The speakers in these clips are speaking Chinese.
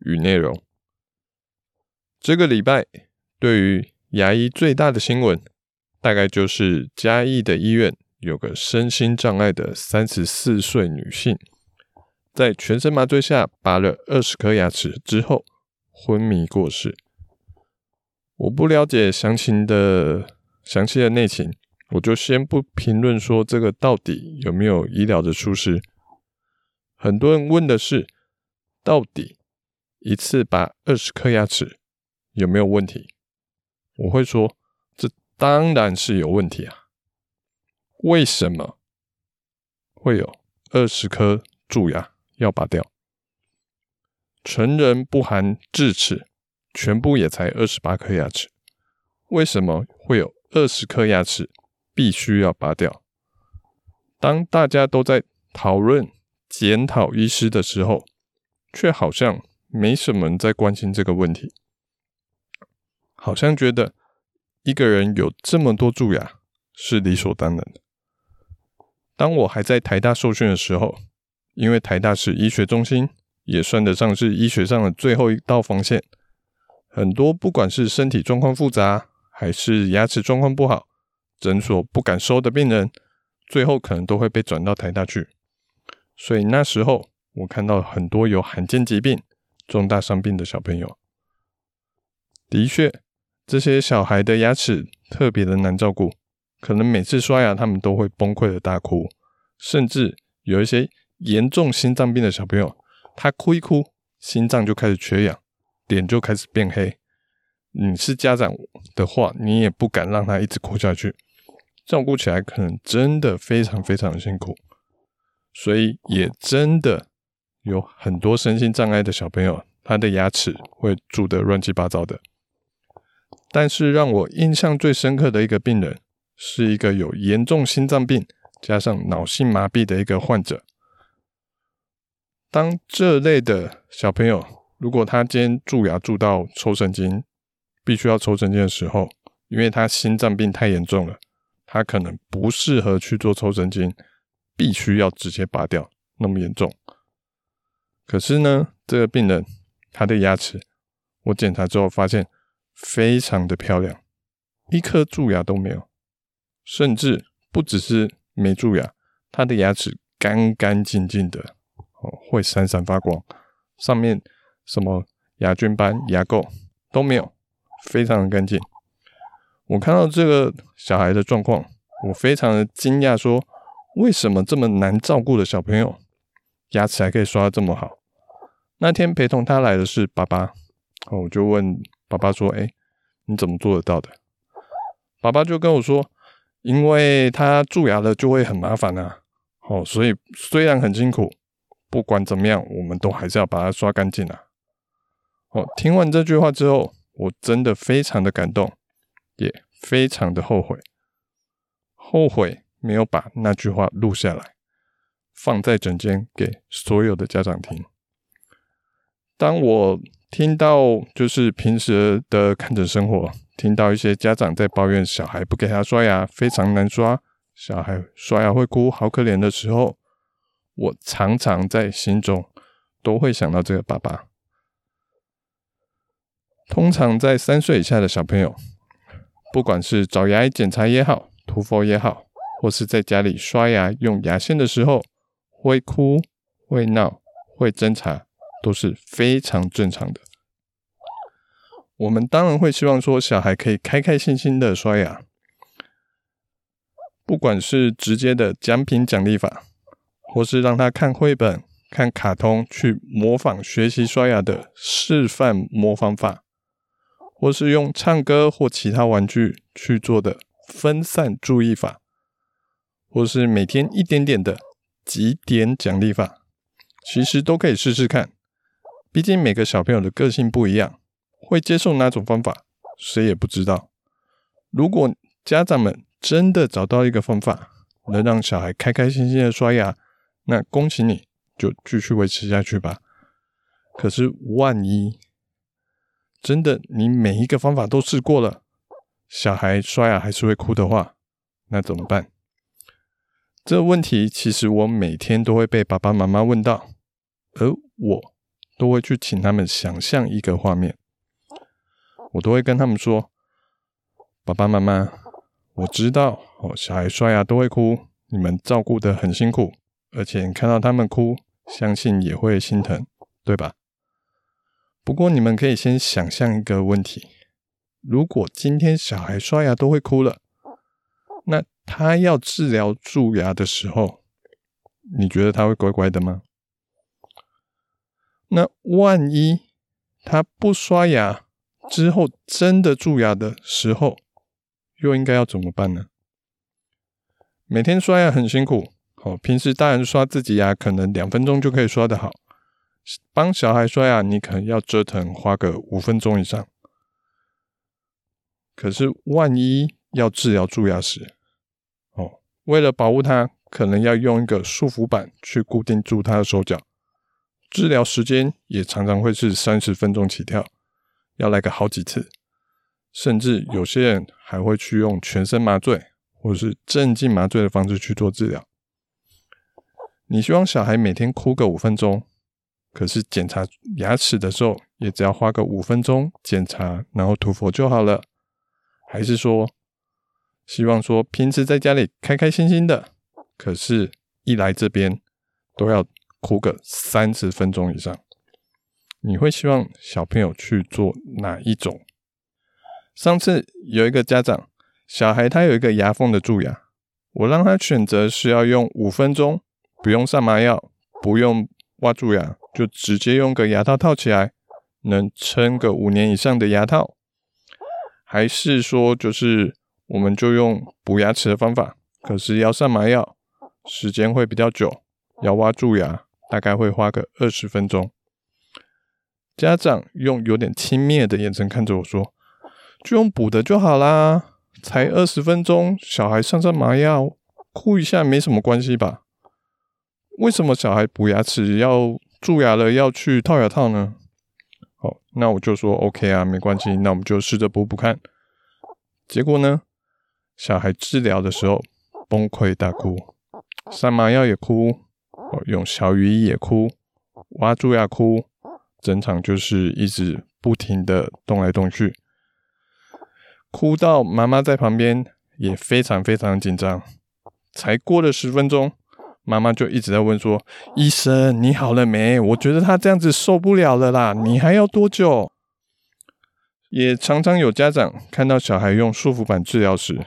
与内容。这个礼拜对于牙医最大的新闻，大概就是嘉义的医院有个身心障碍的三十四岁女性，在全身麻醉下拔了二十颗牙齿之后昏迷过世。我不了解详情的详细的内情。我就先不评论说这个到底有没有医疗的疏失。很多人问的是，到底一次拔二十颗牙齿有没有问题？我会说，这当然是有问题啊。为什么会有二十颗蛀牙要拔掉？成人不含智齿，全部也才二十八颗牙齿，为什么会有二十颗牙齿？必须要拔掉。当大家都在讨论检讨医师的时候，却好像没什么人在关心这个问题。好像觉得一个人有这么多蛀牙是理所当然的。当我还在台大受训的时候，因为台大是医学中心，也算得上是医学上的最后一道防线。很多不管是身体状况复杂，还是牙齿状况不好，诊所不敢收的病人，最后可能都会被转到台大去。所以那时候，我看到很多有罕见疾病、重大伤病的小朋友。的确，这些小孩的牙齿特别的难照顾，可能每次刷牙他们都会崩溃的大哭，甚至有一些严重心脏病的小朋友，他哭一哭，心脏就开始缺氧，脸就开始变黑。你是家长的话，你也不敢让他一直哭下去。照顾起来可能真的非常非常的辛苦，所以也真的有很多身心障碍的小朋友，他的牙齿会蛀得乱七八糟的。但是让我印象最深刻的一个病人，是一个有严重心脏病加上脑性麻痹的一个患者。当这类的小朋友，如果他今天蛀牙蛀到抽神经，必须要抽神经的时候，因为他心脏病太严重了。他可能不适合去做抽神经，必须要直接拔掉，那么严重。可是呢，这个病人他的牙齿，我检查之后发现非常的漂亮，一颗蛀牙都没有，甚至不只是没蛀牙，他的牙齿干干净净的，哦，会闪闪发光，上面什么牙菌斑、牙垢都没有，非常的干净。我看到这个小孩的状况，我非常的惊讶，说为什么这么难照顾的小朋友牙齿还可以刷得这么好？那天陪同他来的是爸爸，哦我就问爸爸说：“哎，你怎么做得到的？”爸爸就跟我说：“因为他蛀牙了就会很麻烦啊，哦，所以虽然很辛苦，不管怎么样，我们都还是要把它刷干净啊。”哦，听完这句话之后，我真的非常的感动。也非常的后悔，后悔没有把那句话录下来，放在诊间给所有的家长听。当我听到就是平时的看诊生活，听到一些家长在抱怨小孩不给他刷牙，非常难刷，小孩刷牙会哭，好可怜的时候，我常常在心中都会想到这个爸爸。通常在三岁以下的小朋友。不管是找牙医检查也好，涂氟也好，或是在家里刷牙用牙线的时候，会哭、会闹、会挣扎，都是非常正常的。我们当然会希望说，小孩可以开开心心的刷牙。不管是直接的奖品奖励法，或是让他看绘本、看卡通去模仿学习刷牙的示范模仿法。或是用唱歌或其他玩具去做的分散注意法，或是每天一点点的几点奖励法，其实都可以试试看。毕竟每个小朋友的个性不一样，会接受哪种方法，谁也不知道。如果家长们真的找到一个方法，能让小孩开开心心的刷牙，那恭喜你，就继续维持下去吧。可是万一真的你每一个方法都试过了，小孩刷牙还是会哭的话，那怎么办？这个问题其实我每天都会被爸爸妈妈问到，而我都会去请他们想象一个画面，我都会跟他们说：“爸爸妈妈，我知道哦，小孩刷牙都会哭，你们照顾得很辛苦，而且看到他们哭，相信也会心疼，对吧？不过你们可以先想象一个问题：如果今天小孩刷牙都会哭了，那……”他要治疗蛀牙的时候，你觉得他会乖乖的吗？那万一他不刷牙之后真的蛀牙的时候，又应该要怎么办呢？每天刷牙很辛苦，哦，平时大人刷自己牙可能两分钟就可以刷得好，帮小孩刷牙你可能要折腾花个五分钟以上。可是万一要治疗蛀牙时，哦为了保护他，可能要用一个束缚板去固定住他的手脚。治疗时间也常常会是三十分钟起跳，要来个好几次。甚至有些人还会去用全身麻醉或是镇静麻醉的方式去做治疗。你希望小孩每天哭个五分钟，可是检查牙齿的时候也只要花个五分钟检查，然后涂氟就好了？还是说，希望说平时在家里开开心心的，可是，一来这边都要哭个三十分钟以上。你会希望小朋友去做哪一种？上次有一个家长，小孩他有一个牙缝的蛀牙，我让他选择是要用五分钟，不用上麻药，不用挖蛀牙，就直接用个牙套套起来，能撑个五年以上的牙套，还是说就是。我们就用补牙齿的方法，可是要上麻药，时间会比较久，要挖蛀牙，大概会花个二十分钟。家长用有点轻蔑的眼神看着我说：“就用补的就好啦，才二十分钟，小孩上上麻药，哭一下没什么关系吧？为什么小孩补牙齿要蛀牙了要去套牙套呢？”好，那我就说 OK 啊，没关系，那我们就试着补补看。结果呢？小孩治疗的时候崩溃大哭，上麻药也哭，用小雨衣也哭，挖蛀牙哭，整场就是一直不停的动来动去，哭到妈妈在旁边也非常非常紧张。才过了十分钟，妈妈就一直在问说：“医生，你好了没？我觉得他这样子受不了了啦，你还要多久？”也常常有家长看到小孩用束缚板治疗时，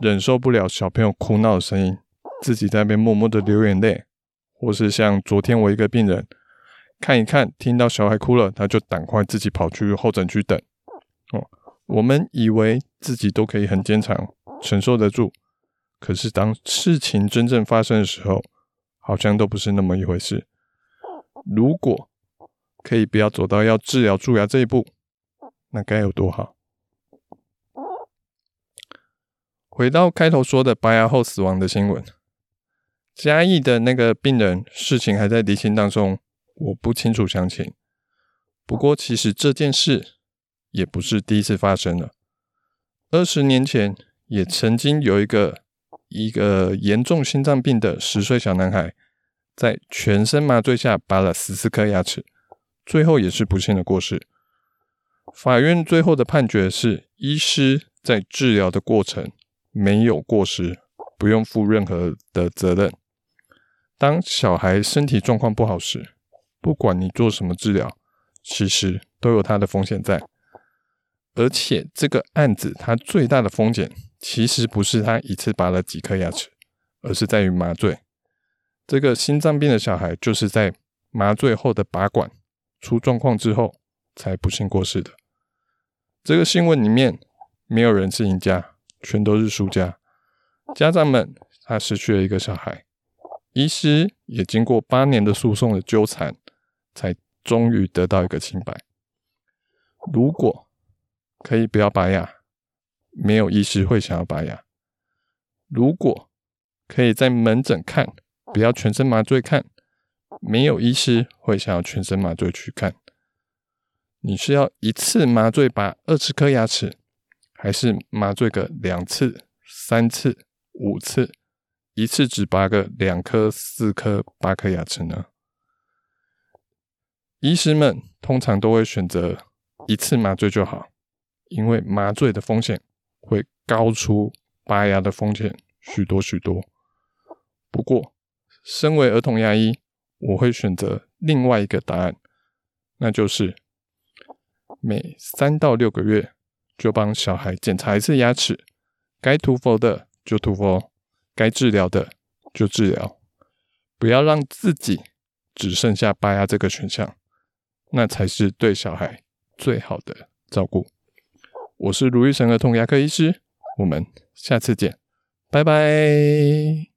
忍受不了小朋友哭闹的声音，自己在那边默默的流眼泪，或是像昨天我一个病人，看一看，听到小孩哭了，他就赶快自己跑去候诊区等。哦，我们以为自己都可以很坚强，承受得住，可是当事情真正发生的时候，好像都不是那么一回事。如果可以不要走到要治疗蛀牙这一步，那该有多好。回到开头说的拔牙后死亡的新闻，嘉义的那个病人事情还在厘清当中，我不清楚详情。不过，其实这件事也不是第一次发生了。二十年前，也曾经有一个一个严重心脏病的十岁小男孩，在全身麻醉下拔了十四颗牙齿，最后也是不幸的过世。法院最后的判决是，医师在治疗的过程。没有过失，不用负任何的责任。当小孩身体状况不好时，不管你做什么治疗，其实都有它的风险在。而且这个案子它最大的风险，其实不是他一次拔了几颗牙齿，而是在于麻醉。这个心脏病的小孩就是在麻醉后的拔管出状况之后，才不幸过世的。这个新闻里面没有人是赢家。全都是输家，家长们他失去了一个小孩，医师也经过八年的诉讼的纠缠，才终于得到一个清白。如果可以不要拔牙，没有医师会想要拔牙。如果可以在门诊看，不要全身麻醉看，没有医师会想要全身麻醉去看。你是要一次麻醉拔二十颗牙齿，还是麻醉个两次、三次、五次，一次只拔个两颗、四颗、八颗牙齿呢？医师们通常都会选择一次麻醉就好，因为麻醉的风险会高出拔牙的风险许多许多。不过，身为儿童牙医，我会选择另外一个答案，那就是。每三到六个月就帮小孩检查一次牙齿，该涂氟的就涂氟，该治疗的就治疗，不要让自己只剩下拔牙这个选项，那才是对小孩最好的照顾。我是卢玉成儿童牙科医师，我们下次见，拜拜。